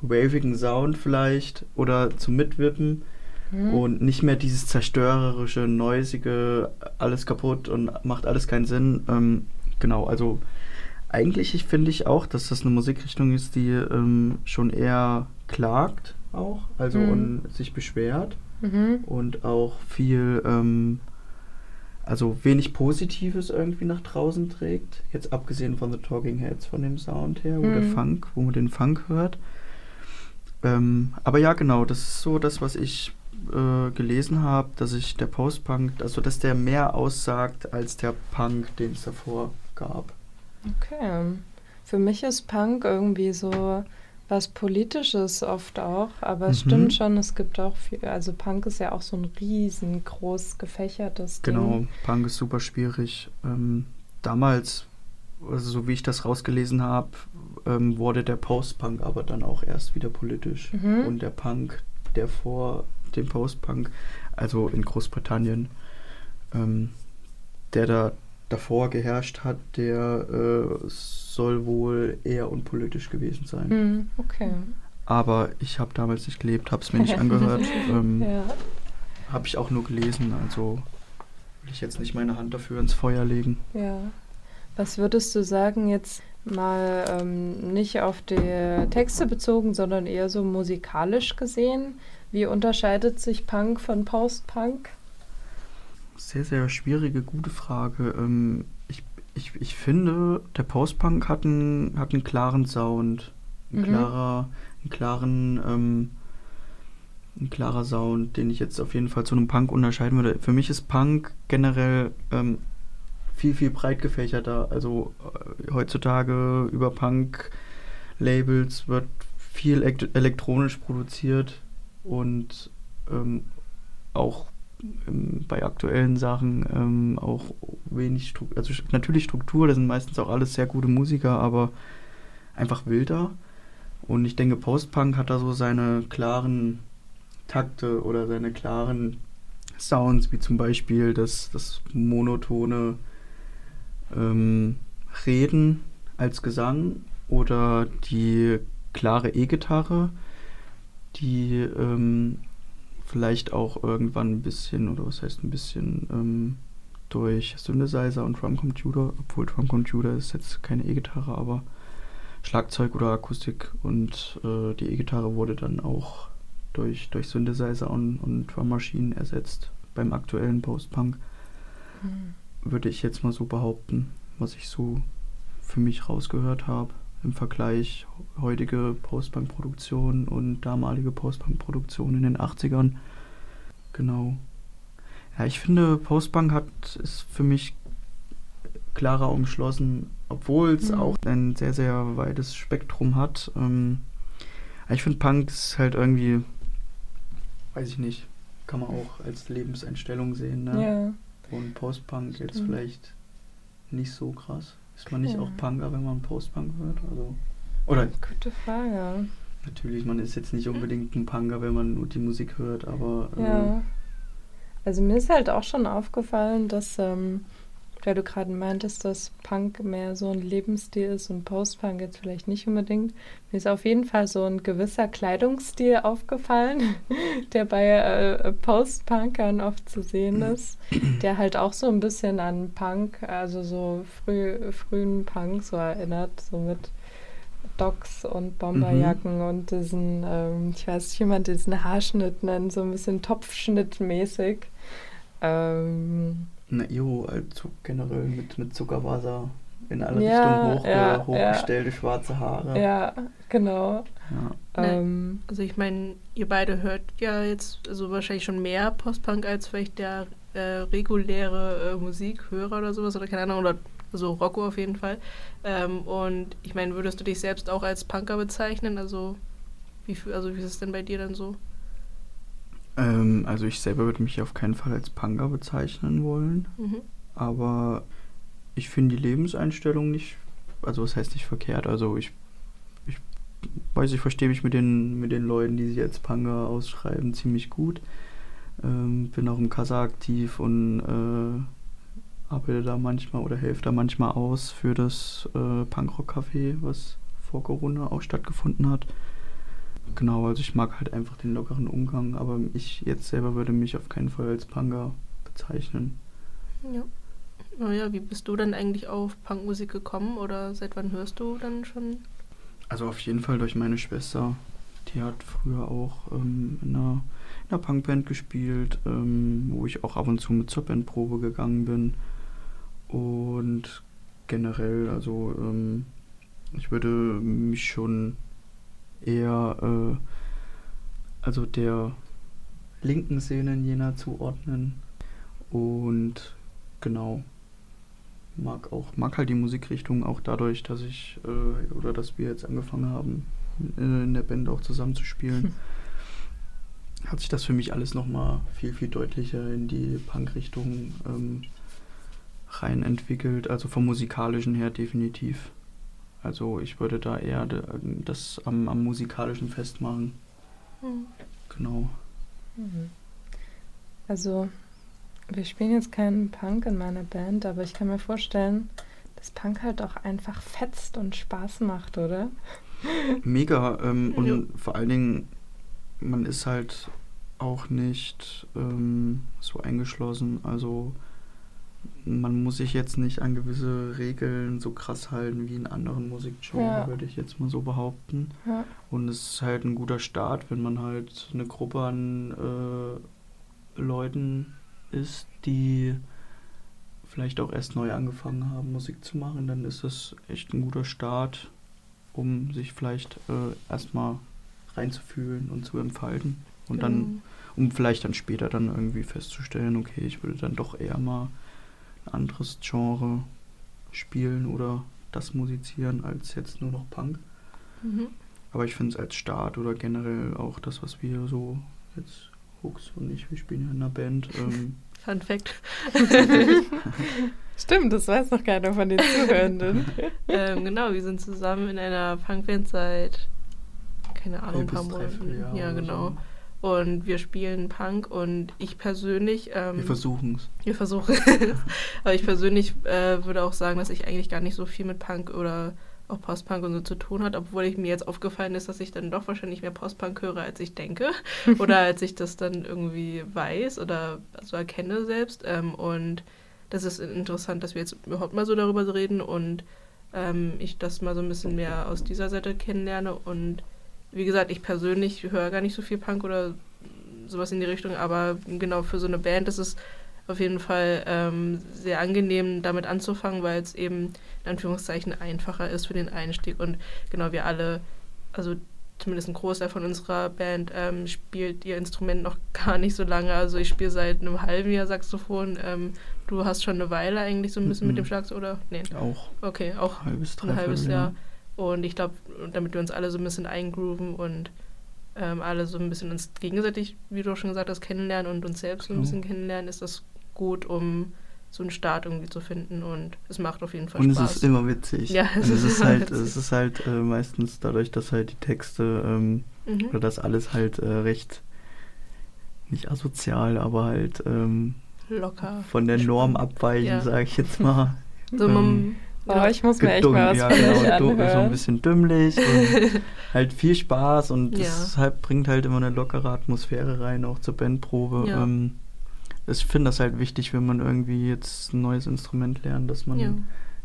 wavigen Sound vielleicht oder zum Mitwippen mhm. und nicht mehr dieses zerstörerische, neusige, alles kaputt und macht alles keinen Sinn. Ähm, genau, also eigentlich finde ich auch, dass das eine Musikrichtung ist, die ähm, schon eher klagt auch, also mhm. und sich beschwert mhm. und auch viel, ähm, also wenig Positives irgendwie nach draußen trägt. Jetzt abgesehen von The Talking Heads, von dem Sound her, wo der mhm. Funk, wo man den Funk hört. Ähm, aber ja, genau, das ist so das, was ich äh, gelesen habe, dass ich der Post-Punk, also dass der mehr aussagt als der Punk, den es davor gab. Okay. Für mich ist Punk irgendwie so was Politisches oft auch, aber es mhm. stimmt schon, es gibt auch viel, also Punk ist ja auch so ein riesengroß gefächertes Ding. Genau, Punk ist super schwierig. Ähm, damals, also so wie ich das rausgelesen habe, ähm, wurde der Post-Punk aber dann auch erst wieder politisch. Mhm. Und der Punk, der vor dem Post-Punk, also in Großbritannien, ähm, der da davor geherrscht hat, der äh, soll wohl eher unpolitisch gewesen sein. Mhm, okay. Aber ich habe damals nicht gelebt, habe es mir nicht angehört. Ähm, ja. Habe ich auch nur gelesen, also will ich jetzt nicht meine Hand dafür ins Feuer legen. Ja. Was würdest du sagen jetzt mal ähm, nicht auf die Texte bezogen, sondern eher so musikalisch gesehen? Wie unterscheidet sich Punk von Post-Punk? Sehr, sehr schwierige, gute Frage. Ähm, ich, ich, ich finde, der Post-Punk hat einen, hat einen klaren Sound. Ein mhm. klarer, einen klaren, ähm, ein klarer Sound, den ich jetzt auf jeden Fall zu einem Punk unterscheiden würde. Für mich ist Punk generell ähm, viel, viel breit gefächerter. Also äh, heutzutage über Punk-Labels wird viel elektronisch produziert und ähm, auch ähm, bei aktuellen Sachen ähm, auch wenig Struktur, also natürlich Struktur, das sind meistens auch alles sehr gute Musiker, aber einfach wilder. Und ich denke, Post-Punk hat da so seine klaren Takte oder seine klaren Sounds, wie zum Beispiel das, das monotone ähm, Reden als Gesang oder die klare E-Gitarre, die ähm, vielleicht auch irgendwann ein bisschen, oder was heißt ein bisschen, ähm, durch Synthesizer und Drumcomputer, obwohl Drumcomputer ist jetzt keine E-Gitarre, aber Schlagzeug oder Akustik und äh, die E-Gitarre wurde dann auch durch, durch Synthesizer und, und Drummaschinen ersetzt beim aktuellen Post-Punk. Mhm würde ich jetzt mal so behaupten, was ich so für mich rausgehört habe im Vergleich heutige Postbank-Produktion und damalige Postbank-Produktion in den 80ern. Genau. Ja, ich finde, Postbank hat ist für mich klarer umschlossen, obwohl es mhm. auch ein sehr, sehr weites Spektrum hat. Ähm, ich finde, Punk ist halt irgendwie, weiß ich nicht, kann man auch als Lebenseinstellung sehen. Ne? Ja. Und Post-Punk jetzt vielleicht nicht so krass. Ist man nicht auch Punker, wenn man Post-Punk hört? Also, oder? Gute Frage. Natürlich, man ist jetzt nicht unbedingt ein Punker, wenn man nur die Musik hört, aber. Ja. Äh, also mir ist halt auch schon aufgefallen, dass ähm, weil du gerade meintest, dass Punk mehr so ein Lebensstil ist und Post-Punk jetzt vielleicht nicht unbedingt. Mir ist auf jeden Fall so ein gewisser Kleidungsstil aufgefallen, der bei äh, Post-Punkern oft zu sehen ist, der halt auch so ein bisschen an Punk, also so früh, frühen Punk so erinnert, so mit Docks und Bomberjacken mhm. und diesen, ähm, ich weiß nicht, wie man diesen Haarschnitt nennt, so ein bisschen Topfschnittmäßig. Ähm, Na, jo, also generell mit, mit Zuckerwasser in alle ja, Richtungen hoch, ja, hochgestellte ja. schwarze Haare. Ja, genau. Ja. Ähm, also ich meine, ihr beide hört ja jetzt also wahrscheinlich schon mehr Postpunk als vielleicht der äh, reguläre äh, Musikhörer oder sowas oder keine Ahnung, oder so Rocco auf jeden Fall. Ähm, und ich meine, würdest du dich selbst auch als Punker bezeichnen? Also wie, also wie ist es denn bei dir dann so? Ähm, also ich selber würde mich auf keinen Fall als Punker bezeichnen wollen. Mhm. Aber ich finde die Lebenseinstellung nicht, also was heißt nicht verkehrt. Also ich, ich weiß, ich verstehe mich mit den, mit den Leuten, die sich als Punker ausschreiben, ziemlich gut. Ähm, bin auch im Kassa aktiv und äh, arbeite da manchmal oder helfe da manchmal aus für das äh, Punkrock-Café, was vor Corona auch stattgefunden hat. Genau, also ich mag halt einfach den lockeren Umgang, aber ich jetzt selber würde mich auf keinen Fall als Punker bezeichnen. Ja. Naja, wie bist du dann eigentlich auf Punkmusik gekommen oder seit wann hörst du dann schon? Also auf jeden Fall durch meine Schwester. Die hat früher auch ähm, in, einer, in einer Punkband gespielt, ähm, wo ich auch ab und zu mit zur Bandprobe gegangen bin. Und generell, also ähm, ich würde mich schon eher äh, also der linken Szene in Jena zuordnen. Und genau, mag auch, mag halt die Musikrichtung auch dadurch, dass ich äh, oder dass wir jetzt angefangen haben, in, in der Band auch zusammen zu spielen, hm. hat sich das für mich alles nochmal viel, viel deutlicher in die Punk-Richtung ähm, rein entwickelt. Also vom musikalischen her definitiv. Also ich würde da eher das am, am musikalischen festmachen. Mhm. Genau. Mhm. Also wir spielen jetzt keinen Punk in meiner Band, aber ich kann mir vorstellen, dass Punk halt auch einfach fetzt und Spaß macht, oder? Mega. Ähm, und vor allen Dingen, man ist halt auch nicht ähm, so eingeschlossen. Also man muss sich jetzt nicht an gewisse Regeln so krass halten wie in anderen Musikgenres, ja. würde ich jetzt mal so behaupten. Ja. Und es ist halt ein guter Start, wenn man halt eine Gruppe an äh, Leuten ist, die vielleicht auch erst neu angefangen haben, Musik zu machen, dann ist das echt ein guter Start, um sich vielleicht äh, erstmal reinzufühlen und zu entfalten. Und genau. dann, um vielleicht dann später dann irgendwie festzustellen, okay, ich würde dann doch eher mal ein anderes Genre spielen oder das musizieren als jetzt nur noch Punk. Mhm. Aber ich finde es als Start oder generell auch das, was wir so jetzt Hooks und ich, wir spielen ja in einer Band. Ähm, Fun Fact. Stimmt, das weiß noch keiner von den Zuhörenden. ähm, genau, wir sind zusammen in einer Punkband seit, keine Ahnung, ein paar Monaten. Ja, genau. So. Und wir spielen Punk und ich persönlich. Ähm, wir versuchen es. Wir versuchen es. Aber ich persönlich äh, würde auch sagen, dass ich eigentlich gar nicht so viel mit Punk oder auch Postpunk und so zu tun hat, obwohl ich mir jetzt aufgefallen ist, dass ich dann doch wahrscheinlich mehr Postpunk höre, als ich denke oder als ich das dann irgendwie weiß oder so erkenne selbst. Ähm, und das ist interessant, dass wir jetzt überhaupt mal so darüber reden und ähm, ich das mal so ein bisschen mehr aus dieser Seite kennenlerne. Und wie gesagt, ich persönlich höre gar nicht so viel Punk oder sowas in die Richtung, aber genau für so eine Band ist es auf jeden Fall ähm, sehr angenehm, damit anzufangen, weil es eben in Anführungszeichen einfacher ist für den Einstieg. Und genau, wir alle, also zumindest ein Großteil von unserer Band, ähm, spielt ihr Instrument noch gar nicht so lange. Also ich spiele seit einem halben Jahr Saxophon. Ähm, du hast schon eine Weile eigentlich so ein bisschen mhm. mit dem Schlagzeug, oder? Nee. Auch. Okay, auch halbes, ein halbes Jahr. Jahr. Und ich glaube, damit wir uns alle so ein bisschen eingrooven und ähm, alle so ein bisschen uns gegenseitig, wie du auch schon gesagt hast, kennenlernen und uns selbst so ein bisschen kennenlernen, ist das gut, um so einen Start irgendwie zu finden und es macht auf jeden Fall und Spaß. Und es ist immer witzig. Ja, es, es ist, halt, witzig. es ist halt äh, meistens dadurch, dass halt die Texte ähm, mhm. oder das alles halt äh, recht nicht asozial, aber halt ähm, locker von der Norm abweichen, ja. sage ich jetzt mal. So, ähm, Oh, ich muss mir echt mal was ja, genau, anhören. So ein bisschen dümmlich und halt viel Spaß und ja. das halt, bringt halt immer eine lockere Atmosphäre rein, auch zur Bandprobe. Ja. Ähm, ich finde das halt wichtig, wenn man irgendwie jetzt ein neues Instrument lernt, dass man ja.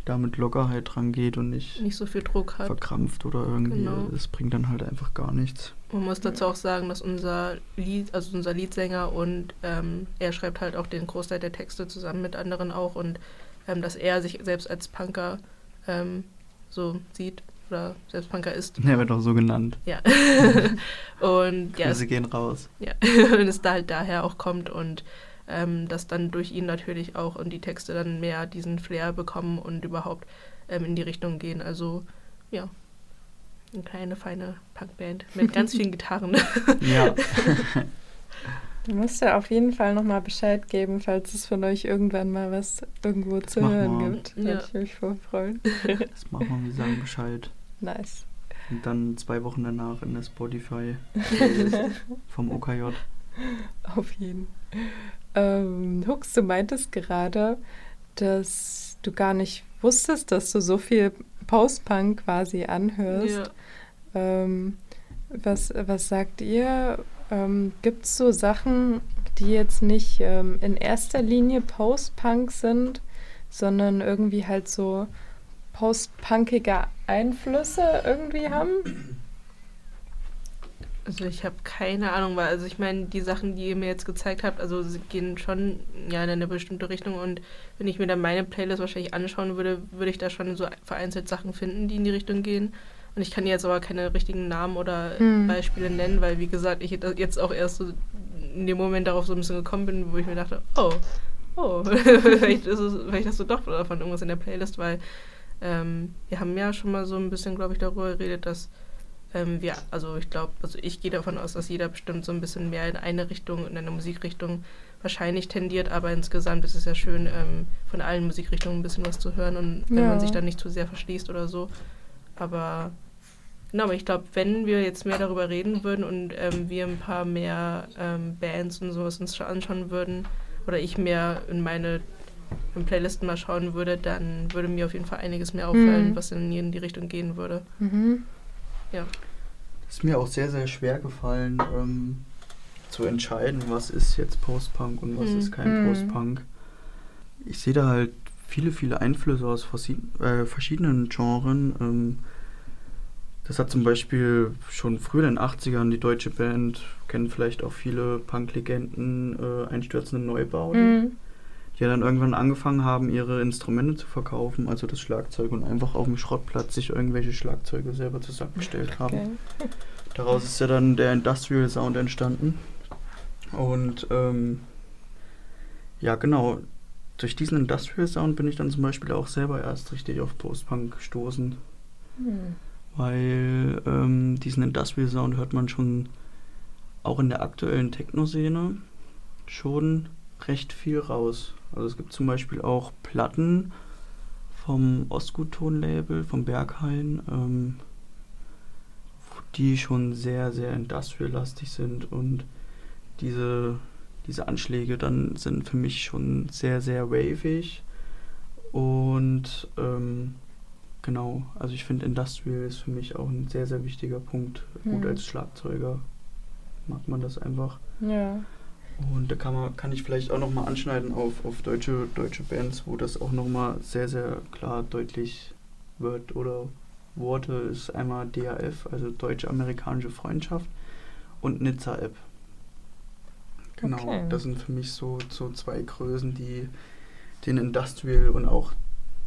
da mit Lockerheit dran geht und nicht, nicht so viel Druck hat. verkrampft oder irgendwie. Genau. Das bringt dann halt einfach gar nichts. Man muss dazu auch sagen, dass unser Lied, also unser Liedsänger und ähm, er schreibt halt auch den Großteil der Texte zusammen mit anderen auch und ähm, dass er sich selbst als Punker ähm, so sieht oder selbst Punker ist. Er wird auch so genannt. Ja. und ja, Grüße gehen raus. ja. und es da halt daher auch kommt und ähm, dass dann durch ihn natürlich auch und die Texte dann mehr diesen Flair bekommen und überhaupt ähm, in die Richtung gehen. Also ja, eine kleine, feine Punkband mit ganz vielen Gitarren. Ja. Du musst ja auf jeden Fall nochmal Bescheid geben, falls es von euch irgendwann mal was irgendwo zu machen hören gibt. Ja. Würde ich mich voll freuen. Das machen wir, wir sagen Bescheid. Nice. Und dann zwei Wochen danach in der Spotify vom OKJ. Auf jeden. Ähm, Hux, du meintest gerade, dass du gar nicht wusstest, dass du so viel Post-Punk quasi anhörst. ja. Ähm, was, was sagt ihr? Ähm, Gibt es so Sachen, die jetzt nicht ähm, in erster Linie Post-Punk sind, sondern irgendwie halt so post-punkige Einflüsse irgendwie haben? Also ich habe keine Ahnung, weil also ich meine, die Sachen, die ihr mir jetzt gezeigt habt, also sie gehen schon ja in eine bestimmte Richtung und wenn ich mir dann meine Playlist wahrscheinlich anschauen würde, würde ich da schon so vereinzelt Sachen finden, die in die Richtung gehen. Und ich kann jetzt aber keine richtigen Namen oder Hm. Beispiele nennen, weil wie gesagt, ich jetzt auch erst so in dem Moment darauf so ein bisschen gekommen bin, wo ich mir dachte, oh, oh, vielleicht, ist es, vielleicht hast du doch davon irgendwas in der Playlist, weil ähm, wir haben ja schon mal so ein bisschen, glaube ich, darüber geredet, dass ähm, wir, also ich glaube, also ich gehe davon aus, dass jeder bestimmt so ein bisschen mehr in eine Richtung, in eine Musikrichtung wahrscheinlich tendiert, aber insgesamt ist es ja schön, ähm, von allen Musikrichtungen ein bisschen was zu hören und wenn Ja. man sich dann nicht zu sehr verschließt oder so. Aber genau, aber ich glaube, wenn wir jetzt mehr darüber reden würden und ähm, wir ein paar mehr ähm, Bands und sowas uns schon anschauen würden oder ich mehr in meine in Playlisten mal schauen würde, dann würde mir auf jeden Fall einiges mehr auffallen, Mhm. was in, in die Richtung gehen würde. Mhm. Ja. ist mir auch sehr, sehr schwer gefallen, ähm, zu entscheiden, was ist jetzt Post-Punk und was Hm. ist kein Hm. Post-Punk. Ich sehe da halt viele, viele Einflüsse aus äh, verschiedenen Genren. Das hat zum Beispiel schon früher in den 80ern die deutsche Band, kennen vielleicht auch viele Punk-Legenden, äh, Einstürzende Neubauten. Mhm. die ja dann irgendwann angefangen haben, ihre Instrumente zu verkaufen, also das Schlagzeug und einfach auf dem Schrottplatz sich irgendwelche Schlagzeuge selber zusammengestellt haben. Okay. Daraus ist ja dann der Industrial Sound entstanden. Und ähm, ja, genau. Durch diesen Industrial Sound bin ich dann zum Beispiel auch selber erst richtig auf Post-Punk gestoßen, Hm. Weil ähm, diesen Industrial Sound hört man schon auch in der aktuellen Techno-Szene schon recht viel raus. Also es gibt zum Beispiel auch Platten vom Ostgut-Ton-Label, vom Berghain, ähm, die schon sehr, sehr industrial-lastig sind und diese, diese Anschläge dann sind für mich schon sehr, sehr wavig und ähm, genau, also ich finde Industrial ist für mich auch ein sehr, sehr wichtiger Punkt. Gut Hm. als Schlagzeuger mag man das einfach. Ja. Und da kann, man, kann ich vielleicht auch nochmal anschneiden auf, auf deutsche, deutsche Bands, wo das auch nochmal sehr, sehr klar deutlich wird oder Worte ist einmal DAF, also Deutsch-Amerikanische Freundschaft und Nizza-App. Genau, Okay. das sind für mich so, so zwei Größen, die den Industrial und auch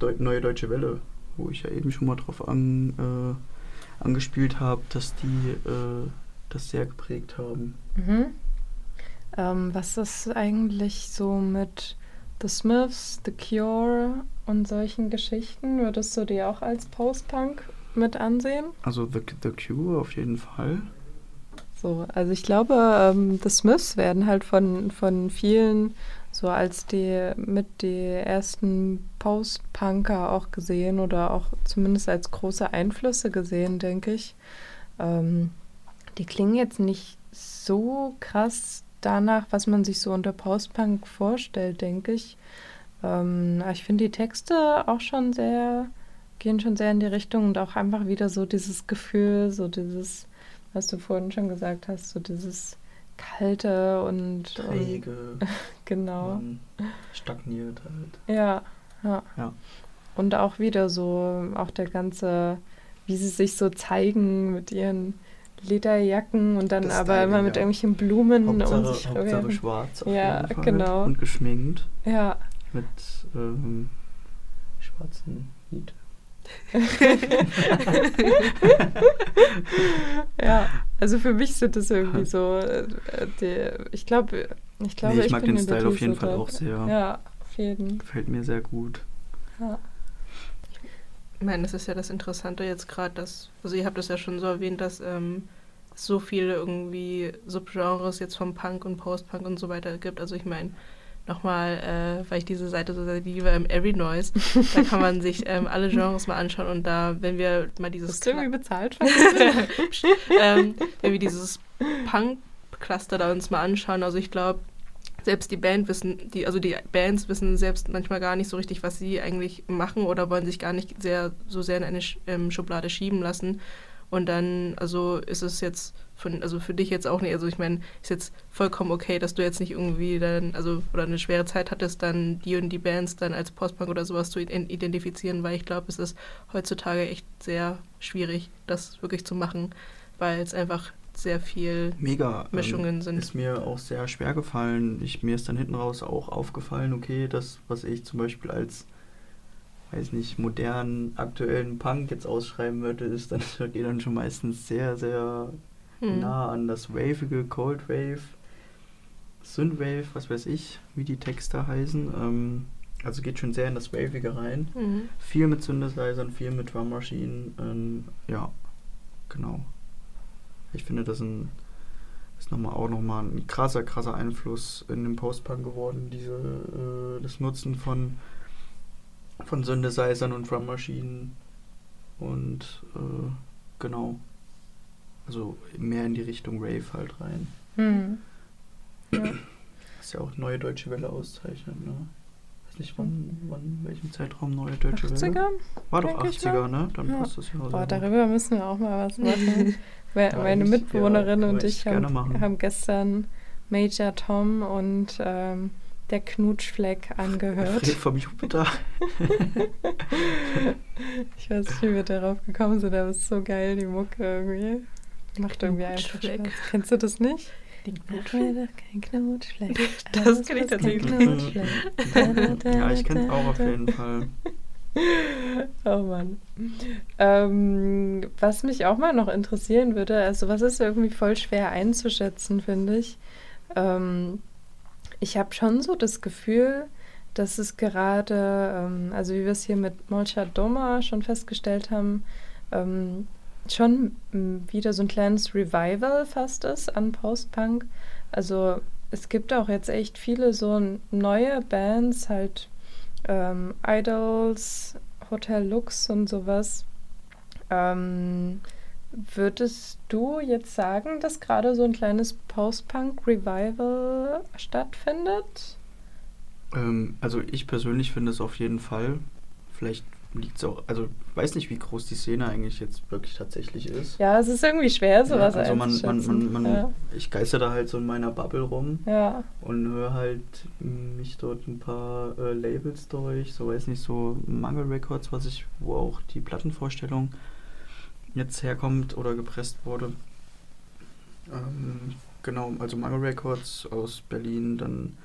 Deu Neue Deutsche Welle, wo ich ja eben schon mal drauf an, äh, angespielt habe, dass die äh, das sehr geprägt haben. Mhm. Ähm, was ist eigentlich so mit The Smiths, The Cure und solchen Geschichten? Würdest du die auch als Post-Punk mit ansehen? Also The, The Cure auf jeden Fall. So, also ich glaube, ähm, The Smiths werden halt von, von vielen so als die mit die ersten Post-Punker auch gesehen oder auch zumindest als große Einflüsse gesehen, denke ich. Ähm, die klingen jetzt nicht so krass danach, was man sich so unter Post-Punk vorstellt, denke ich. Ähm, aber ich finde die Texte auch schon sehr, gehen schon sehr in die Richtung und auch einfach wieder so dieses Gefühl, so dieses was du vorhin schon gesagt hast, so dieses kalte und, und Träge, genau. man stagniert halt. Ja, ja. Ja. Und auch wieder so, auch der ganze, wie sie sich so zeigen mit ihren Lederjacken und dann Das aber Styling, immer mit ja. irgendwelchen Blumen Hauptsache, und sich Hauptsache schwarz auf Ja, jeden Fall. genau. Und geschminkt Ja, mit ähm, schwarzen Lied. ja. Also für mich sind das irgendwie so, äh, die, ich glaube, ich glaube, nee, ich, mag bin den Style auf jeden Fall auch sehr. Ja, auf jeden. Gefällt mir sehr gut. Ja. Ich meine, das ist ja das Interessante jetzt gerade, dass, also ihr habt es ja schon so erwähnt, dass ähm, es so viele irgendwie Subgenres jetzt vom Punk und Post-Punk und so weiter gibt. Also ich meine, nochmal, äh, weil ich diese Seite so sehr liebe, ähm, Every Noise, da kann man sich ähm, alle Genres mal anschauen und da, wenn wir mal dieses Bist du irgendwie bezahlt? ähm, wenn wir dieses Punk-Cluster da uns mal anschauen, also ich glaube, selbst die Band wissen, die, also die Bands wissen selbst manchmal gar nicht so richtig, was sie eigentlich machen oder wollen sich gar nicht sehr so sehr in eine ähm, Schublade schieben lassen. Und dann, also ist es jetzt von, also für dich jetzt auch nicht, also ich meine, ist jetzt vollkommen okay, dass du jetzt nicht irgendwie dann, also oder eine schwere Zeit hattest, dann die und die Bands dann als Postpunk oder sowas zu ident- identifizieren, weil ich glaube, es ist heutzutage echt sehr schwierig, das wirklich zu machen, weil es einfach sehr viel Mega. Mischungen ähm, sind. Ist mir auch sehr schwer gefallen. Ich, mir ist dann hinten raus auch aufgefallen, okay, das, was ich zum Beispiel als, weiß nicht, modernen, aktuellen Punk jetzt ausschreiben würde, ist dann, geht dann schon meistens sehr, sehr Hm. nah an das Wavige, Cold Wave, Synthwave, was weiß ich, wie die Texte heißen. Ähm, also geht schon sehr in das Wavige rein. Mhm. Viel mit Synthesizern, viel mit Drummaschinen. Ähm, ja, genau. Ich finde, das ein, ist nochmal auch nochmal ein krasser, krasser Einfluss in den Postpunk geworden, diese, äh, das Nutzen von, von Synthesizern und Drummaschinen. Und äh, genau. Also mehr in die Richtung Rave halt rein. Hm. Ja. Was ja auch Neue Deutsche Welle auszeichnet, ne? Weiß nicht, wann, wann welchem Zeitraum Neue Deutsche Welle? 80er? War doch denke ich 80er, ne? Dann Ja. passt das ja. Boah, gut. darüber müssen wir auch mal was machen. Me- Ja, Meine eigentlich, Mitbewohnerin ja, und ich haben, haben gestern Major Tom und ähm, der Knutschfleck angehört. Vom Jupiter. Ich weiß nicht, wie wir darauf gekommen sind, aber es ist so geil, die Mucke irgendwie. Macht irgendwie einfach. Spaß. Kennst du das nicht? Mir doch kein Knutschfleck. Das Alles, kenn ich tatsächlich. Ja, ich kenn's da, auch auf jeden Fall. Oh Mann. Ähm, was mich auch mal noch interessieren würde, also was ist irgendwie voll schwer einzuschätzen, finde ich. Ähm, ich habe schon so das Gefühl, dass es gerade, ähm, also wie wir es hier mit Molcha Doma schon festgestellt haben, ähm, schon m, wieder so ein kleines Revival fast ist an Post-Punk. Also es gibt auch jetzt echt viele so neue Bands, halt ähm, Idols, Hotel Lux und sowas. Ähm, würdest du jetzt sagen, dass gerade so ein kleines Post-Punk-Revival stattfindet? Ähm, also ich persönlich finde es auf jeden Fall. Vielleicht liegt es auch, also ich weiß nicht, wie groß die Szene eigentlich jetzt wirklich tatsächlich ist. Ja, es ist irgendwie schwer, sowas also man, man, man, man, ja. ich geister da halt so in meiner Bubble rum ja. und höre halt mich dort ein paar äh, Labels durch, so weiß nicht, so Mangel Records, was ich, wo auch die Plattenvorstellung jetzt herkommt oder gepresst wurde. Ähm, genau, also Mangel Records aus Berlin, dann,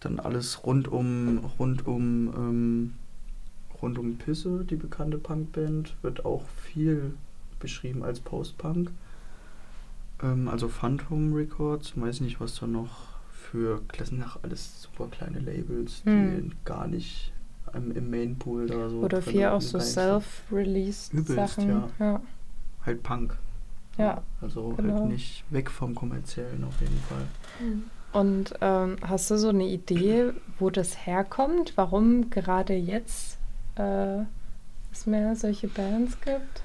dann alles rund um, rund um, ähm, rund um Pisse, die bekannte Punkband, wird auch viel beschrieben als Post-Punk. Ähm, also Phantom Records, weiß nicht, was da noch für, das sind auch alles super kleine Labels, die Hm. gar nicht im, im Mainpool da so. Oder viel auch so self-released Sachen. ja. ja. Halt Punk. Ja, Also genau. halt nicht weg vom kommerziellen auf jeden Fall. Und ähm, hast du so eine Idee, wo das herkommt? Warum gerade jetzt äh, es mehr solche Bands gibt?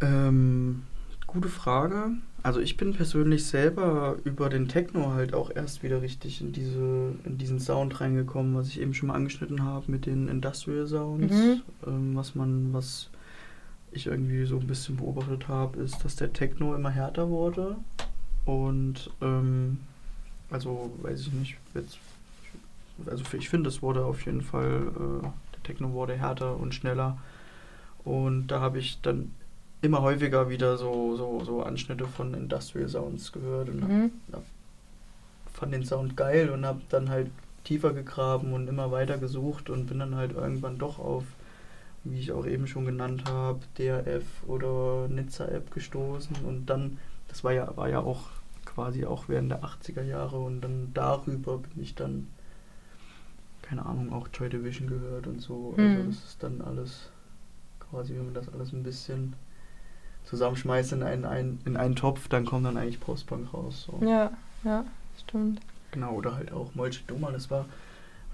Ähm, gute Frage. Also ich bin persönlich selber über den Techno halt auch erst wieder richtig in diese in diesen Sound reingekommen, was ich eben schon mal angeschnitten habe mit den Industrial Sounds. Mhm. Ähm, was man, was ich irgendwie so ein bisschen beobachtet habe, ist, dass der Techno immer härter wurde. Und ähm, also weiß ich nicht, jetzt, also ich finde, es wurde auf jeden Fall, äh, Techno wurde härter und schneller. Und da habe ich dann immer häufiger wieder so, so, so Anschnitte von Industrial Sounds gehört und Mhm. hab, fand den Sound geil und habe dann halt tiefer gegraben und immer weiter gesucht und bin dann halt irgendwann doch auf, wie ich auch eben schon genannt habe, DRF oder Nizza App gestoßen und dann, das war ja, war ja auch quasi auch während der 80er Jahre und dann darüber bin ich dann, keine Ahnung, auch Joy Division gehört und so. Also Mhm. das ist dann alles quasi, wenn man das alles ein bisschen zusammenschmeißt in einen, einen, in einen Topf, dann kommt dann eigentlich Postpunk raus. So. Ja, ja, stimmt. Genau, oder halt auch Molche Doma, das war,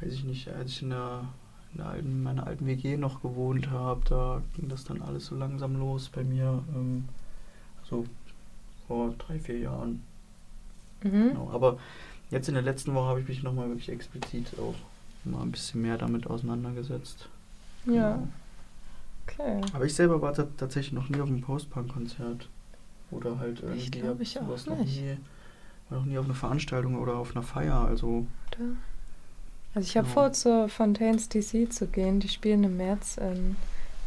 weiß ich nicht, als ich in der, in der alten, in meiner alten WG noch gewohnt habe, da ging das dann alles so langsam los bei mir. Ähm, so vor drei, vier Jahren. Mhm. Genau. Aber jetzt in der letzten Woche habe ich mich nochmal wirklich explizit auch mal ein bisschen mehr damit auseinandergesetzt. Ja, Genau. okay. Aber ich selber war ta- tatsächlich noch nie auf einem Post-Punk-Konzert. Oder halt irgendwie. glaub, hab ich auch sowas noch nicht. Nie, war noch nie auf einer Veranstaltung oder auf einer Feier. Also, Oder? Also ich habe Ja. vor, zur Fontaines DC zu gehen. Die spielen im März in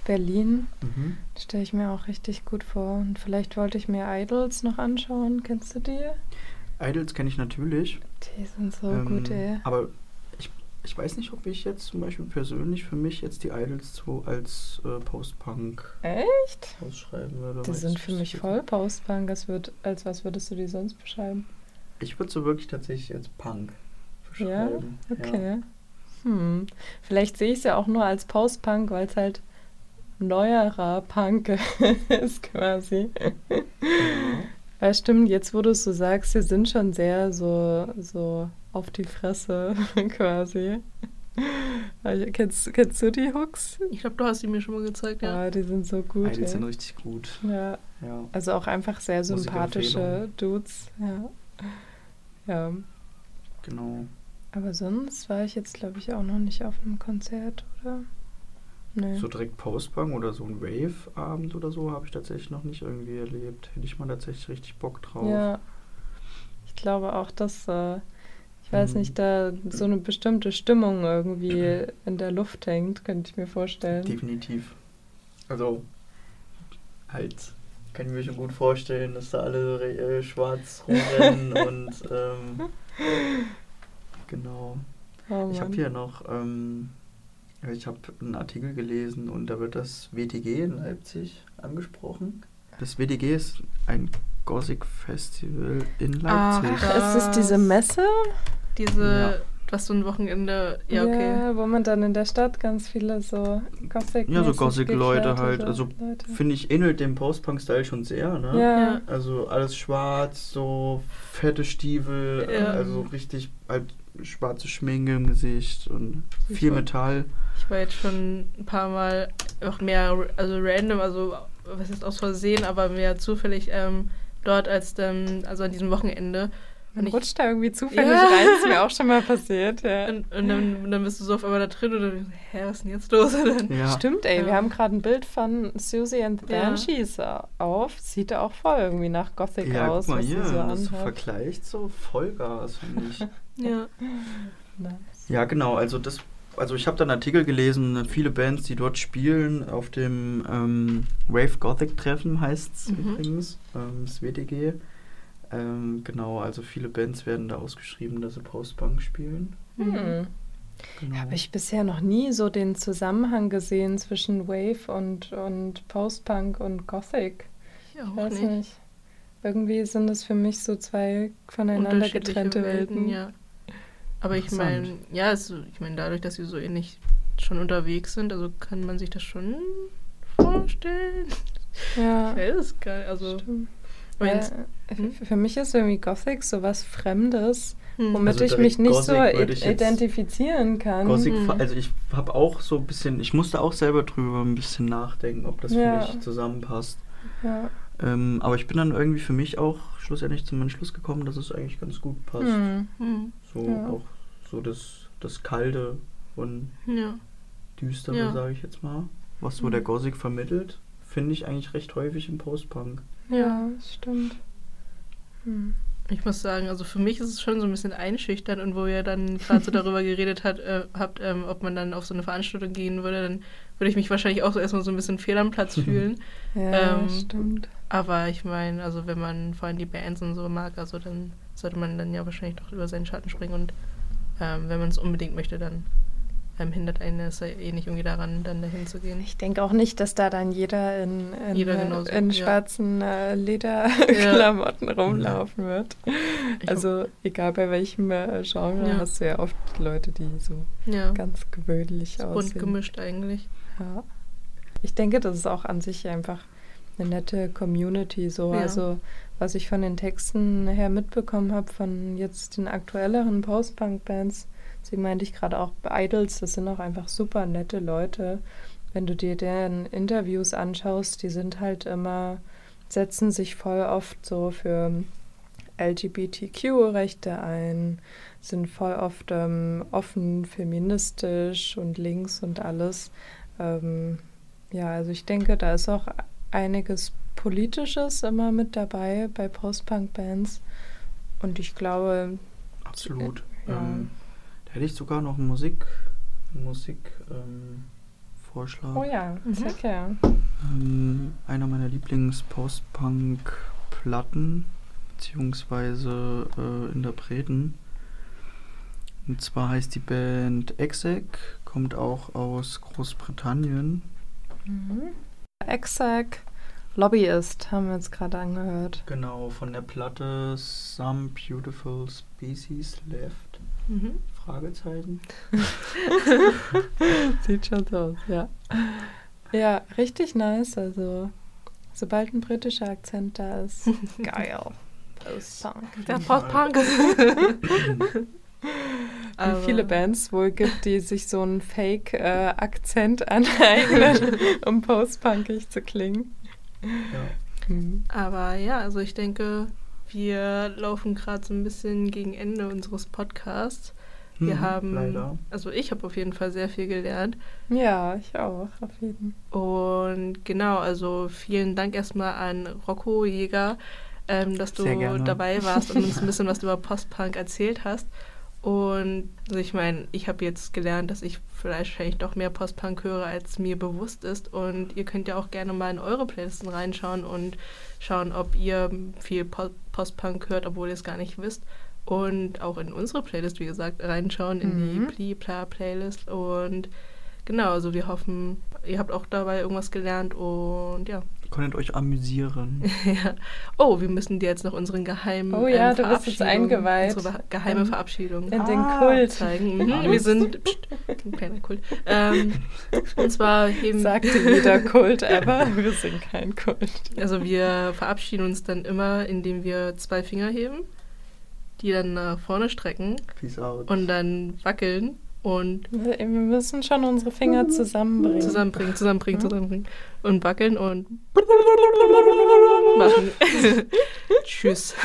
Berlin. mhm. Stelle ich mir auch richtig gut vor. Und vielleicht wollte ich mir Idols noch anschauen. Kennst du die? Idols kenne ich natürlich. Die sind so ähm, gut, ey. Aber ich, weiß nicht, ob ich jetzt zum Beispiel persönlich für mich jetzt die Idols so als äh, Post-Punk Echt? ausschreiben würde. Die sind für mich voll Postpunk. Als, würd, als was würdest du die sonst beschreiben? Ich würde so wirklich tatsächlich als Punk Ja? beschreiben. Okay. Hm. Vielleicht sehe ich es ja auch nur als Post-Punk, weil es halt neuerer Punk ist quasi. Ja. Ja, stimmt, jetzt wo du es so sagst, sie sind schon sehr so, so auf die Fresse quasi. Kennst, kennst du die Hooks? Ich glaube, du hast sie mir schon mal gezeigt, ja. Ja, die sind so gut. Idols sind ey. richtig gut. Ja, Ja. also auch einfach sehr sympathische. Dudes. Ja. ja. Genau. Aber sonst war ich jetzt, glaube ich, auch noch nicht auf einem Konzert, oder? Nee. So direkt Postpunk oder so ein Rave-Abend oder so habe ich tatsächlich noch nicht irgendwie erlebt. Hätte ich mal tatsächlich richtig Bock drauf. Ja. Ich glaube auch, dass, äh, weiß Mhm. nicht, da so eine bestimmte Stimmung irgendwie in der Luft hängt, könnte ich mir vorstellen. Definitiv. Also, halt, kann ich mir schon gut vorstellen, dass da alle äh, schwarz rumrennen und, ähm, genau. Oh Ich habe hier noch, ähm, ich habe einen Artikel gelesen und da wird das WTG in Leipzig angesprochen. Das WTG ist ein Gothic Festival in Ach, Leipzig. da- Ist es diese Messe? Diese, Ja. was so ein Wochenende, ja, okay. Ja, wo man dann in der Stadt ganz viele so Gothic Ja, so Gothic-Leute halt. Also finde ich, ähnelt dem Post-Punk-Style schon sehr, ne? Ja. Also alles schwarz, so fette Stiefel, Ja. also richtig halt schwarze Schminke im Gesicht und Ich viel war- Metall. Ich war jetzt schon ein paar Mal auch mehr, also random, also was ist aus Versehen, aber mehr zufällig ähm, dort als dann, also an diesem Wochenende. Man ich- rutscht da irgendwie zufällig Ja. rein, ist mir auch schon mal passiert. Ja. Und, und dann, und dann bist du so auf einmal da drin und dann, denkst du, hä, was ist denn jetzt los? Ja. Stimmt, ey, wir haben gerade ein Bild von Susie and the Ja. Banshees auf. Sieht da auch voll irgendwie nach Gothic Ja, aus, guck mal was so das vergleicht so Vollgas, finde ich. ja. Nice. ja, genau, also das, also ich habe da einen Artikel gelesen, viele Bands, die dort spielen, auf dem ähm, Wave Gothic Treffen heißt es Mhm. übrigens, ähm, das WTG. Ähm, genau, also viele Bands werden da ausgeschrieben, dass sie Post-Punk spielen. Hm. Genau. Habe ich bisher noch nie so den Zusammenhang gesehen zwischen Wave und, und Post-Punk und Gothic. Ich Ich weiß nicht. nicht. Irgendwie sind das für mich so zwei voneinander getrennte Welten. ja. Aber ich meine, ja, es, ich meine, dadurch, dass sie so ähnlich schon unterwegs sind, also kann man sich das schon vorstellen. Ja, Ich weiß es gar nicht. Also, stimmt. Hm? für mich ist irgendwie Gothic so was Fremdes, hm. womit Also ich mich nicht so Gothic jetzt- identifizieren kann. Gothic, Mhm. also ich habe auch so ein bisschen, ich musste auch selber drüber ein bisschen nachdenken, ob das Ja. für mich zusammenpasst. Ja. Ähm, aber ich bin dann irgendwie für mich auch schlussendlich zum Entschluss gekommen, dass es eigentlich ganz gut passt. Hm. Hm. So Ja. auch so das, das Kalte und Ja. Düstere, Ja. sage ich jetzt mal, was so Mhm. der Gothic vermittelt, finde ich eigentlich recht häufig im Postpunk. ja, das stimmt. Hm. Ich muss sagen, also für mich ist es schon so ein bisschen einschüchternd und wo ihr dann gerade so darüber geredet hat, äh, habt, ähm, ob man dann auf so eine Veranstaltung gehen würde, dann würde ich mich wahrscheinlich auch so erstmal so ein bisschen fehl am Platz fühlen. Ja, Ähm, stimmt. Aber ich meine, also wenn man vor allem die Bands und so mag, also dann sollte man dann ja wahrscheinlich doch über seinen Schatten springen und ähm, wenn man es unbedingt möchte, dann ähm, hindert einen es ja eh nicht irgendwie daran, dann dahin zu gehen. Ich denke auch nicht, dass da dann jeder in, in, Jeder genauso, in ja. schwarzen äh, Lederklamotten rumlaufen wird. Ich Also egal bei welchem äh, Genre Ja. hast du ja oft Leute, die so Ja, ganz gewöhnlich bunt aussehen. gemischt eigentlich. Ja. Ich denke, das ist auch an sich einfach eine nette Community. So. Ja. Also was ich von den Texten her mitbekommen habe, von jetzt den aktuelleren Post-Punk-Bands, sie meinte ich gerade auch Idols, das sind auch einfach super nette Leute. Wenn du dir deren Interviews anschaust, die sind halt immer, setzen sich voll oft so für LGBTQ-Rechte ein, sind voll oft ähm, offen feministisch und links und alles. Ähm, ja, also ich denke, da ist auch einiges Politisches immer mit dabei bei Post-Punk-Bands. Und ich glaube, Absolut. Ja. Ähm, hätte ich sogar noch einen Musik, Musik ähm, Vorschlag. oh ja, Mhm. sehr gern. Ähm, einer meiner Lieblings-Post-Punk-Platten, beziehungsweise äh, Interpreten. Und zwar heißt die Band Exec, kommt auch aus Großbritannien. Mhm. Exec Lobbyist haben wir jetzt gerade angehört. Genau, von der Platte Some Beautiful Species Left. Mhm. Fragezeichen. Sieht schon so aus, ja. Ja, richtig nice. Also, sobald ein britischer Akzent da ist, geil. Post-Punk. Der Post-Punk. Wie viele Bands wohl gibt, die sich so einen Fake-Akzent aneignen, um postpunkig zu klingen. Ja. Mhm. Aber ja, also ich denke, wir laufen gerade so ein bisschen gegen Ende unseres Podcasts. Wir Mhm, haben, Leider. also ich habe auf jeden Fall sehr viel gelernt. Ja, ich auch, auf jeden Und genau, also vielen Dank erstmal an Rocco Jäger, ähm, dass du dabei warst und uns ein bisschen was über Postpunk erzählt hast. Und also ich meine, ich habe jetzt gelernt, dass ich vielleicht wahrscheinlich doch mehr Postpunk höre, als mir bewusst ist. Und ihr könnt ja auch gerne mal in eure Playlisten reinschauen und schauen, ob ihr viel Po- Postpunk hört, obwohl ihr es gar nicht wisst. Und auch in unsere Playlist, wie gesagt, reinschauen, in Mhm. die Pli Pla Playlist. Und genau, also wir hoffen, ihr habt auch dabei irgendwas gelernt und ja. Ihr konntet euch amüsieren. ja. Oh, wir müssen dir jetzt noch unseren geheimen Oh ja, ähm, du bist jetzt Verabschiedung- eingeweiht. Unsere geheime Ähm, Verabschiedung In den Ah. Kult. zeigen. Mhm, Alles. wir sind pst, ein kleiner Kult. Ähm, und zwar heben Sagte jeder Kult ever, wir sind kein Kult. Also wir verabschieden uns dann immer, indem wir zwei Finger heben, die dann nach vorne strecken Peace out. und dann wackeln. Und wir müssen schon unsere Finger mhm. zusammenbringen. Zusammenbringen, zusammenbringen, mhm. zusammenbringen. Und wackeln und machen. Tschüss.